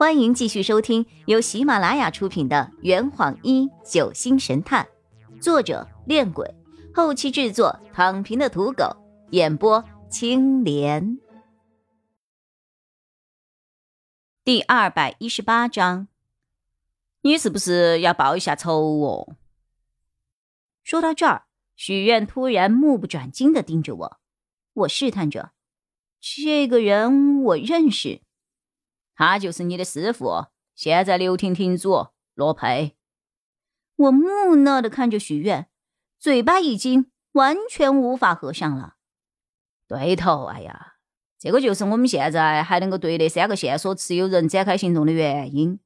欢迎继续收听由喜马拉雅出品的《圆谎一九星神探》，作者：恋鬼，后期制作：躺平的土狗，演播：青莲。第二百一十八章，你是不是要报一下仇哦？说到这儿，许愿突然目不转睛的盯着我，我试探着：“这个人我认识。”他就是你的师傅，现在刘婷婷主罗佩。我木讷的看着许愿，嘴巴已经完全无法合上了。对头，哎呀，这个就是我们现在还能够对那三个线索持有人展开行动的原因。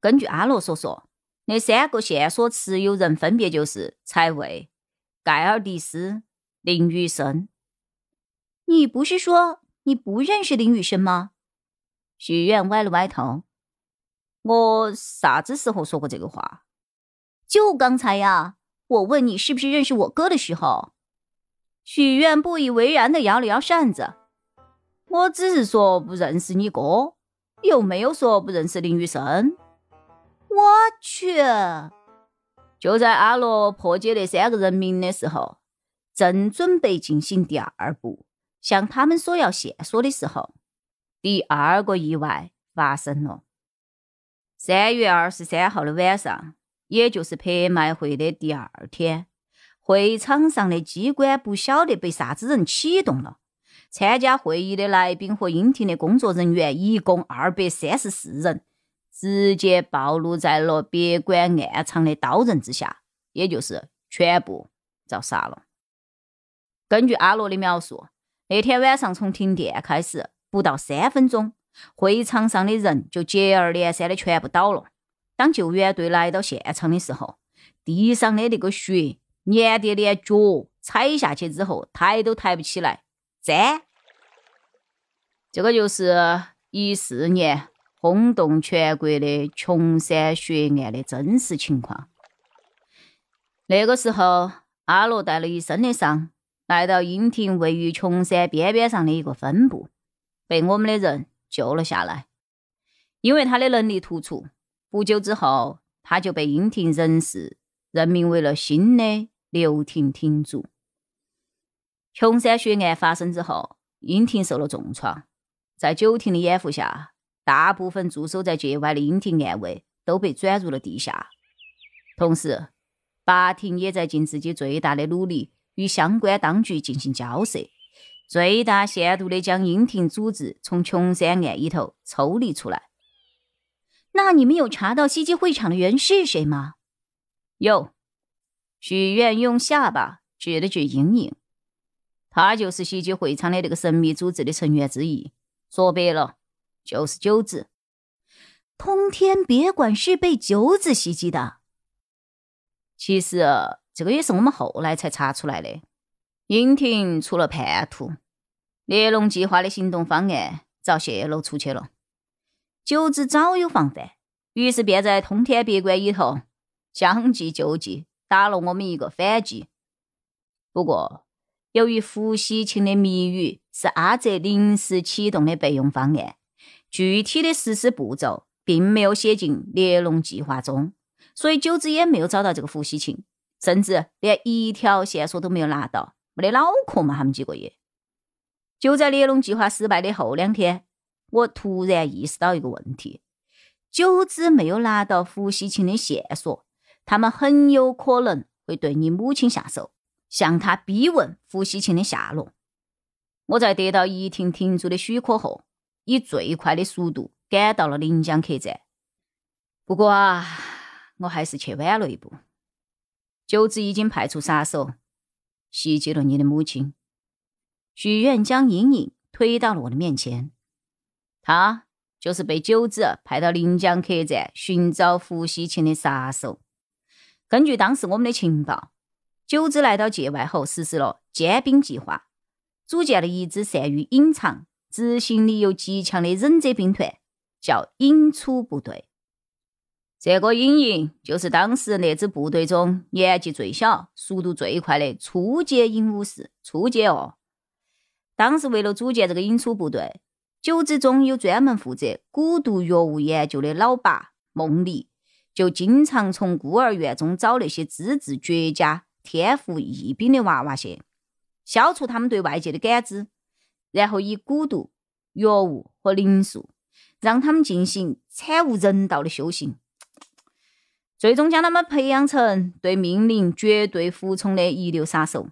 根据阿罗所说，那三个线索持有人分别就是财卫、盖尔迪斯、林雨生。你不是说你不认识林雨生吗？许愿歪了歪头，我啥子时候说过这个话？就刚才呀！我问你是不是认识我哥的时候，许愿不以为然的摇了摇扇子。我只是说不认识你哥，又没有说不认识林雨生。我去！就在阿罗破解那三个人名的时候，正准备进行第二步，向他们索要线索的时候。第二个意外发生了。三月二十三号的晚上，也就是拍卖会的第二天，会场上的机关不晓得被啥子人启动了。参加会议的来宾和英庭的工作人员一共二百三十四人，直接暴露在了别馆暗藏的刀刃之下，也就是全部遭杀了。根据阿罗的描述，那天晚上从停电开始。不到三分钟，会场上的人就接二连三的全部倒了。当救援队来到现场的时候，地上的那个血粘得连脚踩下去之后抬都抬不起来。粘，这个就是一四年轰动全国的琼山血案的真实情况。那个时候，阿罗带了一身的伤，来到英亭位于琼山边边上的一个分部。被我们的人救了下来，因为他的能力突出，不久之后他就被英庭人事任命为了新的刘婷婷主。琼山血案发生之后，英庭受了重创，在九庭的掩护下，大部分驻守在界外的英庭暗卫都被转入了地下。同时，八庭也在尽自己最大的努力与相关当局进行交涉。最大限度的将英庭组织从琼山案里头抽离出来。那你们有查到袭击会场的人是谁吗？有。许愿用下巴指了举阴影，他就是袭击会场的那个神秘组织的成员之一。说白了，就是九子。通天别馆是被九子袭击的。其实这个也是我们后来才查出来的。英庭出了叛徒，猎龙计划的行动方案遭泄露出去了。九子早有防范，于是便在通天别馆里头将计就计，打了我们一个反击。不过，由于伏羲琴的谜语是阿泽临时启动的备用方案，具体的实施步骤并没有写进猎龙计划中，所以九子也没有找到这个伏羲琴，甚至连一条线索都没有拿到。没得脑壳嘛？他们几个也就在猎龙计划失败的后两天，我突然意识到一个问题：九子没有拿到伏羲琴的线索，他们很有可能会对你母亲下手，向他逼问伏羲琴的下落。我在得到一庭庭主的许可后，以最快的速度赶到了临江客栈。不过啊，我还是去晚了一步。九子已经派出杀手。袭击了你的母亲，许愿将阴影推到了我的面前。他就是被九子派到临江客栈寻找伏羲琴的杀手。根据当时我们的情报，九子来到界外后实施了尖兵计划，组建了一支善于隐藏、执行力又极强的忍者兵团，叫隐出部队。这个影影就是当时那支部队中年纪最小、速度最快的初阶影武士。初阶哦，当时为了组建这个影初部队，九子中有专门负责蛊毒药物研究的老爸孟离，就经常从孤儿院中找那些资质绝佳、天赋异禀的娃娃些，消除他们对外界的感知，然后以蛊毒药物和灵术，让他们进行惨无人道的修行，最终将他们培养成对命令绝对服从的一流杀手。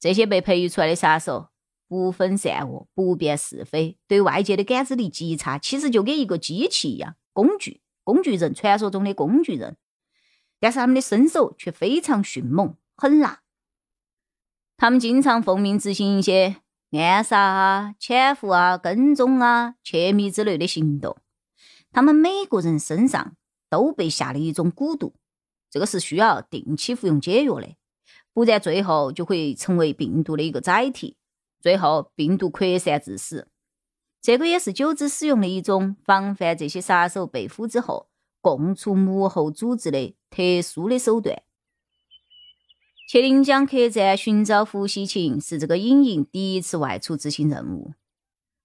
这些被培育出来的杀手。不分善恶，不辨是非，对外界的感知力极差，其实就跟一个机器一样，工具，工具人，传说中的工具人。但是他们的身手却非常迅猛狠辣，他们经常奉命执行一些暗杀啊、潜伏啊、跟踪啊、窃密之类的行动。他们每个人身上都被下了一种蛊毒，这个是需要定期服用解药的，不然最后就会成为病毒的一个载体。最后，病毒扩散致死。这个也是九子使用的一种防范这些杀手被俘之后供出幕后组织的特殊的手段。去临江客栈寻找胡喜晴是这个隐营第一次外出执行任务。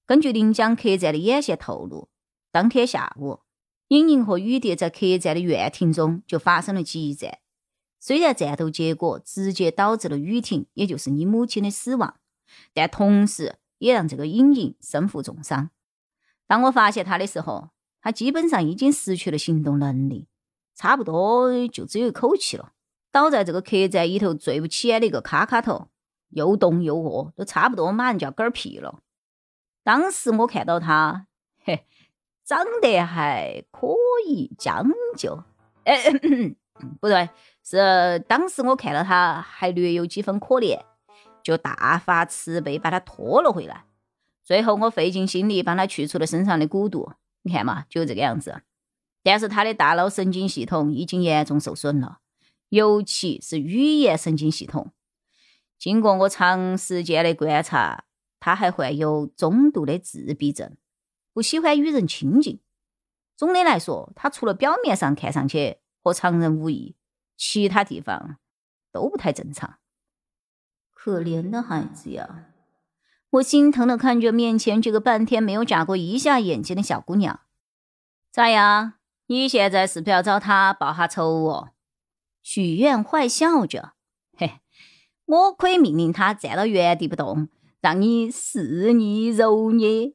根据临江客栈的眼线透露，当天下午，隐营和雨蝶在客栈的院庭中就发生了激战。虽然战斗结果直接导致了雨婷，也就是你母亲的死亡。但同时也让这个隐隐身负重伤。当我发现他的时候，他基本上已经失去了行动能力，差不多就只有一口气了，倒在这个客栈里头最不起眼的一个卡卡头，又冻又饿，都差不多马上就要嗝屁了。当时我看到他，嘿，长得还可以，将就。哎，不对，是当时我看到他还略有几分可怜。就大发慈悲把他拖了回来，最后我费尽心力帮他去除了身上的蛊毒，你看嘛，就这个样子。但是他的大脑神经系统已经严重受损了，尤其是语言神经系统。经过我长时间的观察，他还患有中度的自闭症，不喜欢与人亲近。总的来说，他除了表面上看上去和常人无异，其他地方都不太正常。可怜的孩子呀，我心疼的看着面前这个半天没有眨过一下眼睛的小姑娘。咋样？你现在是不是要找他报下仇哦？许愿坏笑着，嘿，我可以命令他站到原地不动，让你肆意揉捏。